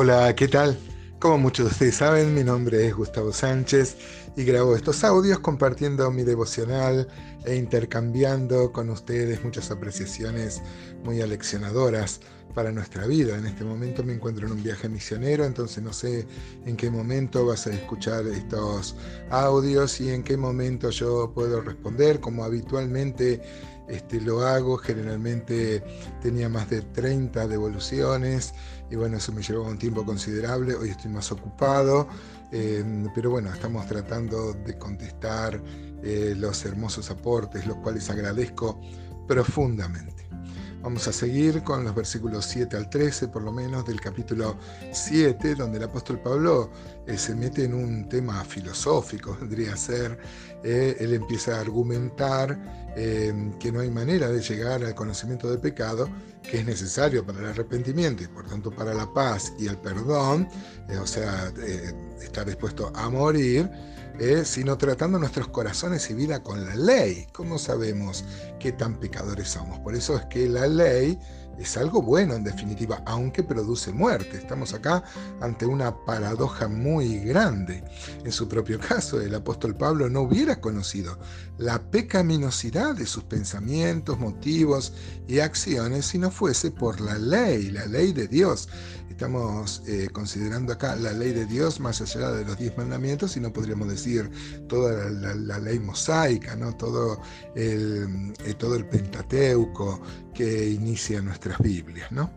Hola, ¿qué tal? Como muchos de ustedes saben, mi nombre es Gustavo Sánchez y grabo estos audios compartiendo mi devocional e intercambiando con ustedes muchas apreciaciones muy aleccionadoras para nuestra vida. En este momento me encuentro en un viaje misionero, entonces no sé en qué momento vas a escuchar estos audios y en qué momento yo puedo responder, como habitualmente este, lo hago. Generalmente tenía más de 30 devoluciones y bueno, eso me llevó un tiempo considerable. Hoy estoy más ocupado, eh, pero bueno, estamos tratando de contestar eh, los hermosos aportes, los cuales agradezco profundamente. Vamos a seguir con los versículos 7 al 13, por lo menos, del capítulo 7, donde el apóstol Pablo eh, se mete en un tema filosófico, vendría a ser. Eh, él empieza a argumentar eh, que no hay manera de llegar al conocimiento del pecado, que es necesario para el arrepentimiento y por tanto para la paz y el perdón, o sea, estar dispuesto a morir ¿eh? sino tratando nuestros corazones y vida con la ley. ¿Cómo sabemos qué tan pecadores somos? Por eso es que la ley es algo bueno en definitiva, aunque produce muerte. Estamos acá ante una paradoja muy grande. En su propio caso, el apóstol Pablo no hubiera conocido la pecaminosidad de sus pensamientos, motivos y acciones si no fuese por la ley, la ley de Dios. Estamos eh, considerando acá la ley de Dios más allá de los diez mandamientos y no podríamos decir toda la, ley mosaica, ¿no? todo, el, eh, todo el Pentateuco que inicia Biblias. ¿no?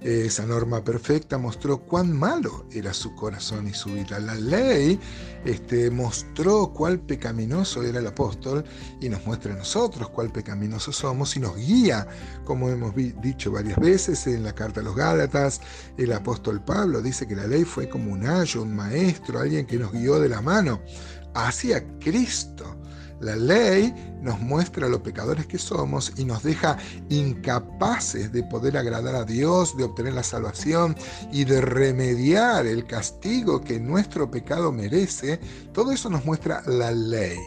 esa norma perfecta mostró cuán malo era su corazón y su vida. La ley este, mostró cuál pecaminoso era el apóstol y nos muestra a nosotros cuál pecaminoso somos y nos guía, como hemos dicho varias veces en la carta a los Gálatas, el apóstol Pablo dice que la ley fue como un ayo, un maestro, alguien que nos guió de la mano hacia Cristo. La ley nos muestra lo pecadores que somos y nos deja incapaces de poder agradar a Dios, de obtener la salvación y de remediar el castigo que nuestro pecado merece. Todo eso nos muestra la ley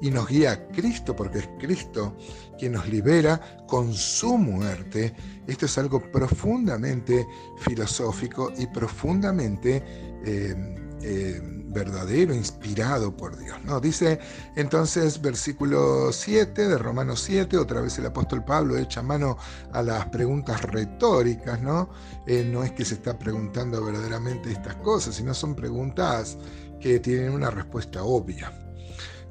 y nos guía a Cristo, porque es Cristo quien nos libera con su muerte. Esto es algo profundamente filosófico y profundamente eh, eh, verdadero, inspirado por Dios. ¿no? Dice entonces versículo 7 de Romanos 7, otra vez el apóstol Pablo echa mano a las preguntas retóricas, ¿no? Eh, no es que se está preguntando verdaderamente estas cosas, sino son preguntas que tienen una respuesta obvia.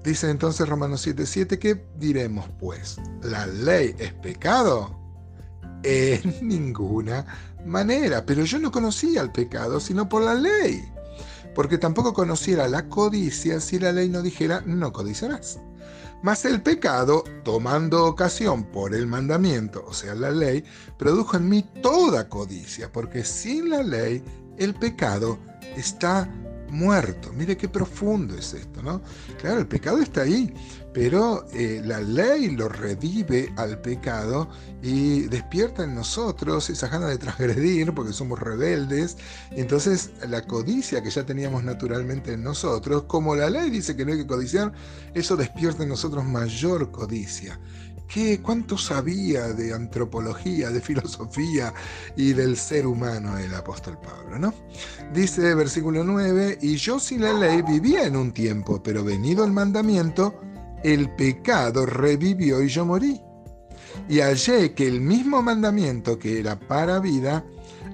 Dice entonces Romanos 7, 7, ¿qué diremos pues? ¿La ley es pecado? En ninguna manera, pero yo no conocía el pecado sino por la ley porque tampoco conociera la codicia si la ley no dijera no codiciarás. Mas el pecado, tomando ocasión por el mandamiento, o sea, la ley, produjo en mí toda codicia, porque sin la ley el pecado está muerto. Mire qué profundo es esto, ¿no? Claro, el pecado está ahí, pero eh, la ley lo revive al pecado y despierta en nosotros esa gana de transgredir porque somos rebeldes. Entonces la codicia que ya teníamos naturalmente en nosotros, como la ley dice que no hay que codiciar, eso despierta en nosotros mayor codicia. ¿Qué, ¿Cuánto sabía de antropología, de filosofía y del ser humano el apóstol Pablo? ¿no? Dice versículo 9, y yo sin la ley vivía en un tiempo, pero venido el mandamiento, el pecado revivió y yo morí. Y hallé que el mismo mandamiento que era para vida,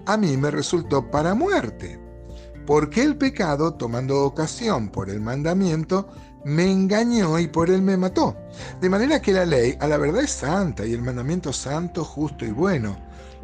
a mí me resultó para muerte. Porque el pecado, tomando ocasión por el mandamiento, me engañó y por él me mató. De manera que la ley a la verdad es santa y el mandamiento santo, justo y bueno.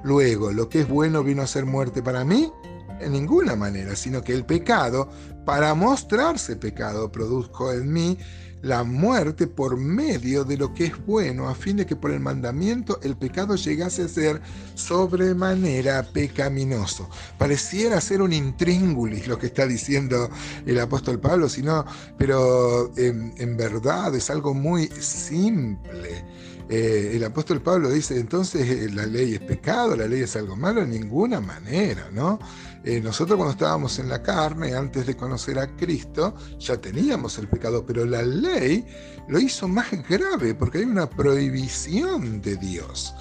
Luego, lo que es bueno vino a ser muerte para mí, en ninguna manera, sino que el pecado, para mostrarse pecado, produjo en mí la muerte por medio de lo que es bueno, a fin de que por el mandamiento el pecado llegase a ser sobremanera pecaminoso. Pareciera ser un intríngulis lo que está diciendo el apóstol Pablo, sino, pero en, verdad es algo muy simple. Eh, el apóstol Pablo dice, entonces eh, la ley es pecado, la ley es algo malo, en ninguna manera, ¿no? Eh, nosotros cuando estábamos en la carne, antes de conocer a Cristo, ya teníamos el pecado, pero la ley lo hizo más grave porque hay una prohibición de Dios.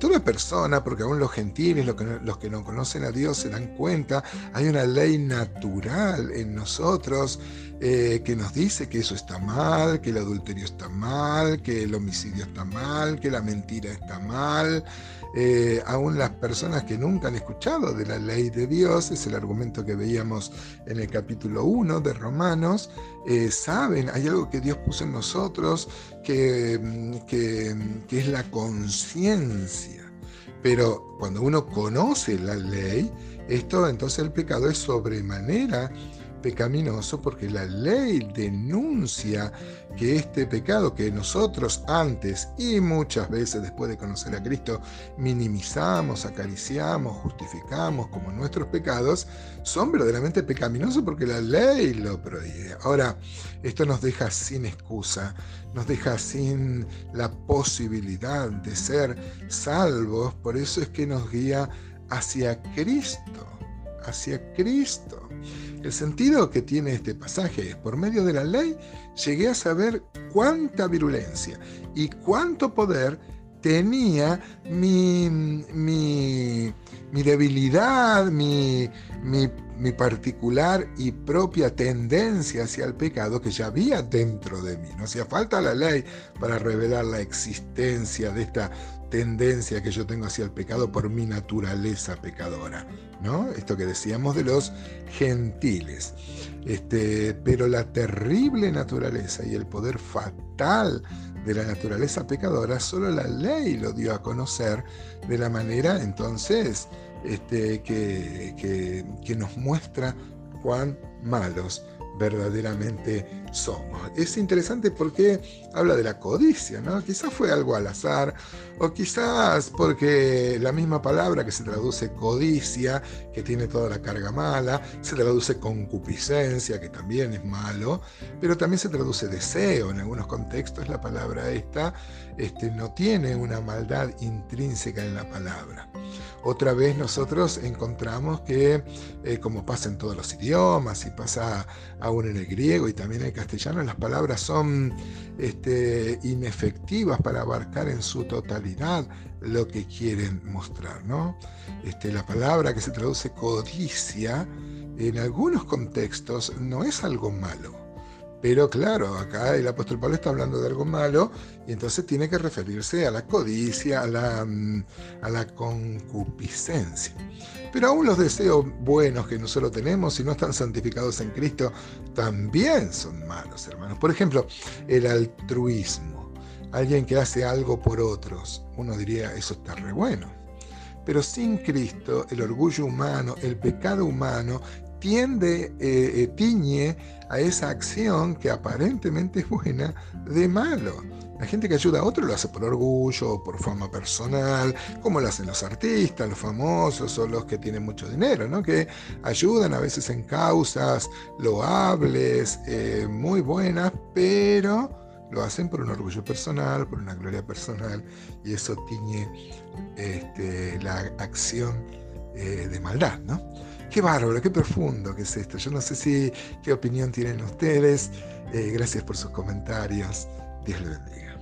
toda persona, porque aún los gentiles, los que no conocen a Dios, se dan cuenta, hay una ley natural en nosotros eh, que nos dice que eso está mal, que el adulterio está mal, que el homicidio está mal, que la mentira está mal. Eh, aún las personas que nunca han escuchado de la ley de Dios, es el argumento que veíamos en el capítulo 1 de Romanos, eh, saben, hay algo que Dios puso en nosotros que, mm, que, que es la conciencia. Pero cuando uno conoce la ley, esto entonces el pecado es sobremanera pecaminoso porque la ley denuncia que este pecado que nosotros antes y muchas veces después de conocer a Cristo minimizamos, acariciamos, justificamos como nuestros pecados, son verdaderamente pecaminosos porque la ley lo prohíbe. Ahora, esto nos deja sin excusa, nos deja sin la posibilidad de ser salvos, por eso es que nos guía hacia Cristo, hacia Cristo. El sentido que tiene este pasaje es, por medio de la ley, llegué a saber cuánta virulencia y cuánto poder tenía mi, mi, debilidad, mi, mi, particular y propia tendencia hacia el pecado que ya había dentro de mí. No hacía falta la ley para revelar la existencia de esta tendencia que yo tengo hacia el pecado por mi naturaleza pecadora, ¿no? Esto que decíamos de los gentiles. Este, pero la terrible naturaleza y el poder fatal de la naturaleza pecadora, solo la ley lo dio a conocer de la manera entonces este, que, que nos muestra cuán malos verdaderamente somos. Es interesante porque habla de la codicia, ¿no? Quizás fue algo al azar, o quizás porque la misma palabra que se traduce codicia, que tiene toda la carga mala, se traduce concupiscencia, que también es malo, pero también se traduce deseo. En algunos contextos la palabra esta este, no tiene una maldad intrínseca en la palabra. Otra vez nosotros encontramos que, eh, como pasa en todos los idiomas y pasa aún en el griego y también en el castellano, las palabras son este, inefectivas para abarcar en su totalidad lo que quieren mostrar. ¿no? Este, la palabra que se traduce codicia, en algunos contextos no es algo malo pero claro, acá el apóstol Pablo está hablando de algo malo y entonces tiene que referirse a la codicia, a la, mm, a la concupiscencia. Pero aún los deseos buenos que nosotros tenemos, si no están santificados en Cristo, también son malos, hermanos. Por ejemplo, el altruismo. Alguien que hace algo por otros. Uno diría, eso está re bueno. Pero sin Cristo, el orgullo humano, el pecado humano, tiende, eh, eh, tiñe a esa acción que aparentemente es buena de malo. La gente que ayuda a otro lo hace por orgullo, por fama personal, como lo hacen los artistas, los famosos o los que tienen mucho dinero, ¿no? que ayudan a veces en causas loables, eh, muy buenas, pero lo hacen por un orgullo personal, por una gloria personal, y eso tiñe este, la acción de maldad. ¿no? Qué bárbaro, qué profundo que es esto. Yo no sé si qué opinión tienen ustedes. Eh, gracias por sus comentarios. Dios les bendiga.